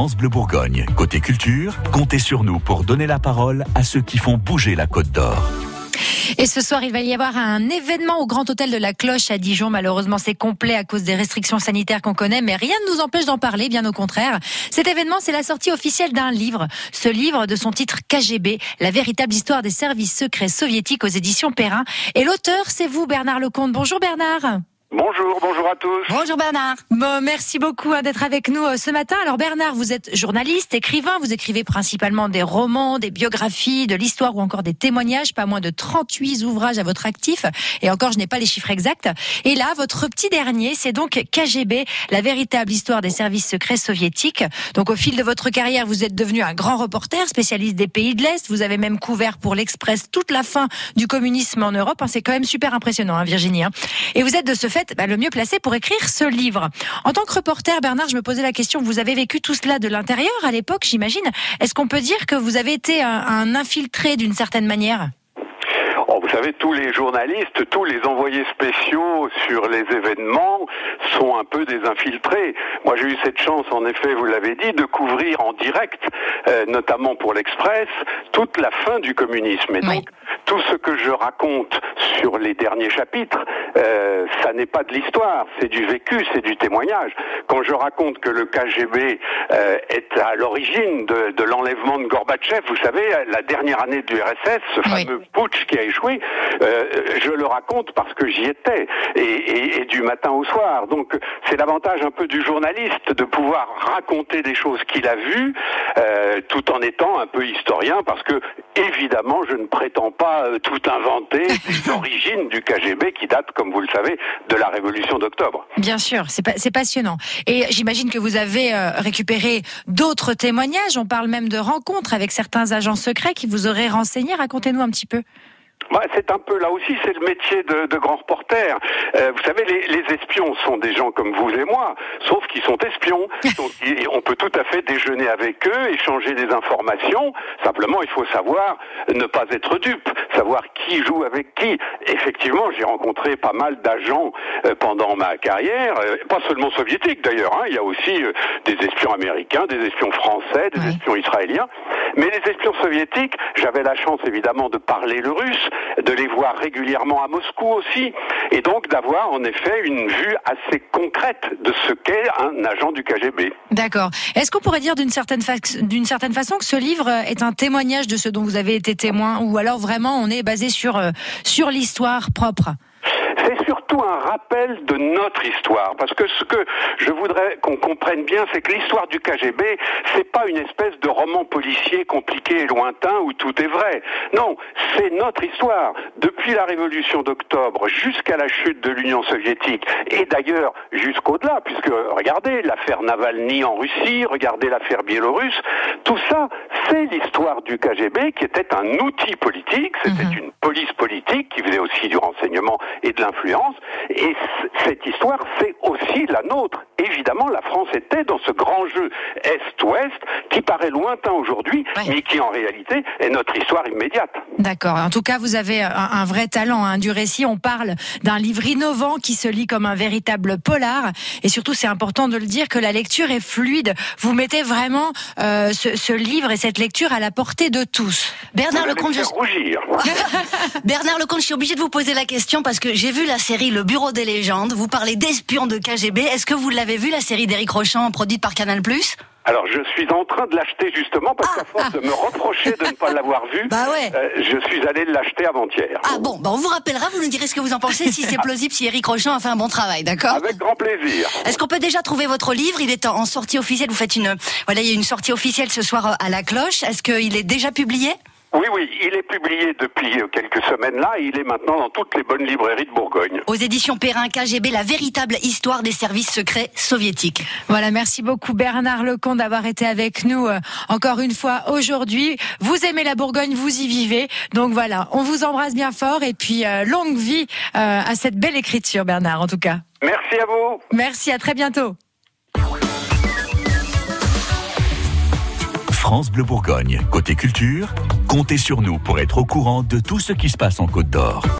France Bleu Bourgogne. Côté culture, comptez sur nous pour donner la parole à ceux qui font bouger la Côte d'Or. Et ce soir, il va y avoir un événement au Grand Hôtel de la Cloche à Dijon. Malheureusement, c'est complet à cause des restrictions sanitaires qu'on connaît, mais rien ne nous empêche d'en parler, bien au contraire. Cet événement, c'est la sortie officielle d'un livre. Ce livre, de son titre KGB, la véritable histoire des services secrets soviétiques aux éditions Perrin. Et l'auteur, c'est vous, Bernard Lecomte. Bonjour Bernard. Bonjour, bonjour à tous. Bonjour Bernard. Bon, merci beaucoup hein, d'être avec nous euh, ce matin. Alors Bernard, vous êtes journaliste, écrivain, vous écrivez principalement des romans, des biographies, de l'histoire ou encore des témoignages, pas moins de 38 ouvrages à votre actif. Et encore, je n'ai pas les chiffres exacts. Et là, votre petit dernier, c'est donc KGB, la véritable histoire des services secrets soviétiques. Donc au fil de votre carrière, vous êtes devenu un grand reporter, spécialiste des pays de l'Est. Vous avez même couvert pour l'Express toute la fin du communisme en Europe. Hein, c'est quand même super impressionnant, hein, Virginie. Hein. Et vous êtes de ce fait bah, le mieux placé pour écrire ce livre. En tant que reporter, Bernard, je me posais la question, vous avez vécu tout cela de l'intérieur à l'époque, j'imagine. Est-ce qu'on peut dire que vous avez été un, un infiltré d'une certaine manière? Oh, vous savez, tous les journalistes, tous les envoyés spéciaux sur les événements sont un peu des infiltrés. Moi, j'ai eu cette chance, en effet, vous l'avez dit, de couvrir en direct, euh, notamment pour l'Express, toute la fin du communisme. Et Oui. donc, tout ce que je raconte sur les derniers chapitres, euh, ça n'est pas de l'histoire, c'est du vécu, c'est du témoignage. Quand je raconte que le KGB euh, est à l'origine de, de l'enlèvement de Gorbatchev, vous savez, la dernière année du RSS, ce Oui. fameux putsch qui a échoué, euh, je le raconte parce que j'y étais, et, et- et du matin au soir. Donc c'est l'avantage un peu du journaliste de pouvoir raconter des choses qu'il a vues, euh, tout en étant un peu historien, parce que évidemment je ne prétends pas euh, tout inventer des origines du KGB qui datent, comme vous le savez, de la révolution d'octobre. Bien sûr, c'est pa- c'est passionnant. Et j'imagine que vous avez euh, récupéré d'autres témoignages. On parle même de rencontres avec certains agents secrets qui vous auraient renseigné. Racontez-nous un petit peu. C'est un peu là aussi, c'est le métier de, de grand reporter. Euh, vous savez, les, les espions sont des gens comme vous et moi, sauf qu'ils sont espions. Donc, on peut tout à fait déjeuner avec eux, échanger des informations. Simplement, il faut savoir ne pas être dupe, savoir qui joue avec qui. Effectivement, j'ai rencontré pas mal d'agents euh, pendant ma carrière, euh, pas seulement soviétiques d'ailleurs. hein. il y a aussi euh, des espions américains, des espions français, des Oui. espions israéliens. Mais les espions soviétiques, j'avais la chance évidemment de parler le russe, de les voir régulièrement à Moscou aussi, et donc d'avoir en effet une vue assez concrète de ce qu'est un agent du KGB. D'accord. Est-ce qu'on pourrait dire d'une certaine, façon que ce livre est un témoignage de ce dont vous avez été témoin ou alors vraiment on est basé sur, euh, sur l'histoire propre? Surtout un rappel de notre histoire, parce que ce que je voudrais qu'on comprenne bien, c'est que l'histoire du KGB, c'est pas une espèce de roman policier compliqué et lointain où tout est vrai. Non, c'est notre histoire. Depuis la révolution d'octobre jusqu'à la chute de l'Union soviétique, et d'ailleurs jusqu'au-delà, puisque regardez l'affaire Navalny en Russie, regardez l'affaire biélorusse, tout ça, c'est l'histoire du KGB qui était un outil politique, c'était une police politique qui faisait aussi du renseignement et de l'influence. Et cette histoire, c'est aussi la nôtre. Évidemment, la France était dans ce grand jeu Est-Ouest qui paraît lointain aujourd'hui, Ouais. mais qui en réalité est notre histoire immédiate. D'accord. En tout cas, vous avez un, un vrai talent hein, du récit. On parle d'un livre innovant qui se lit comme un véritable polar. Et surtout, c'est important de le dire que la lecture est fluide. Vous mettez vraiment euh, ce, ce livre et cette lecture à la portée de tous. Bernard Lecomte, je... rougir. Bernard Lecomte, je suis obligée de vous poser la question parce que j'ai vu la série Le Bureau des légendes. Vous parlez d'espions de KGB. Est-ce que vous l'avez vu la série d'Éric Rochant produite par Canal Alors, je suis en train de l'acheter justement parce qu'à force de me reprocher de ne pas l'avoir vu, Bah ouais. euh, je suis allé l'acheter avant-hier. Ah bon, bah on vous rappellera, vous nous direz ce que vous en pensez, si c'est plausible, si Éric Rochant a fait un bon travail, d'accord? Avec grand plaisir. Est-ce qu'on peut déjà trouver votre livre? Il est en en sortie officielle. Vous faites une, voilà, il y a une sortie officielle ce soir euh, à la cloche. Est-ce qu'il est déjà publié? Oui, oui, il est publié depuis euh, quelques semaines là et il est maintenant dans toutes les bonnes librairies de Bourgogne. Aux éditions Perrin KGB, la véritable histoire des services secrets soviétiques. Voilà, merci beaucoup Bernard Lecomte d'avoir été avec nous euh, encore une fois aujourd'hui. Vous aimez la Bourgogne, vous y vivez. Donc voilà, on vous embrasse bien fort et puis euh, longue vie euh, à cette belle écriture Bernard en tout cas. Merci à vous. Merci, à très bientôt. France Bleu Bourgogne. Côté culture, comptez sur nous pour être au courant de tout ce qui se passe en Côte d'Or.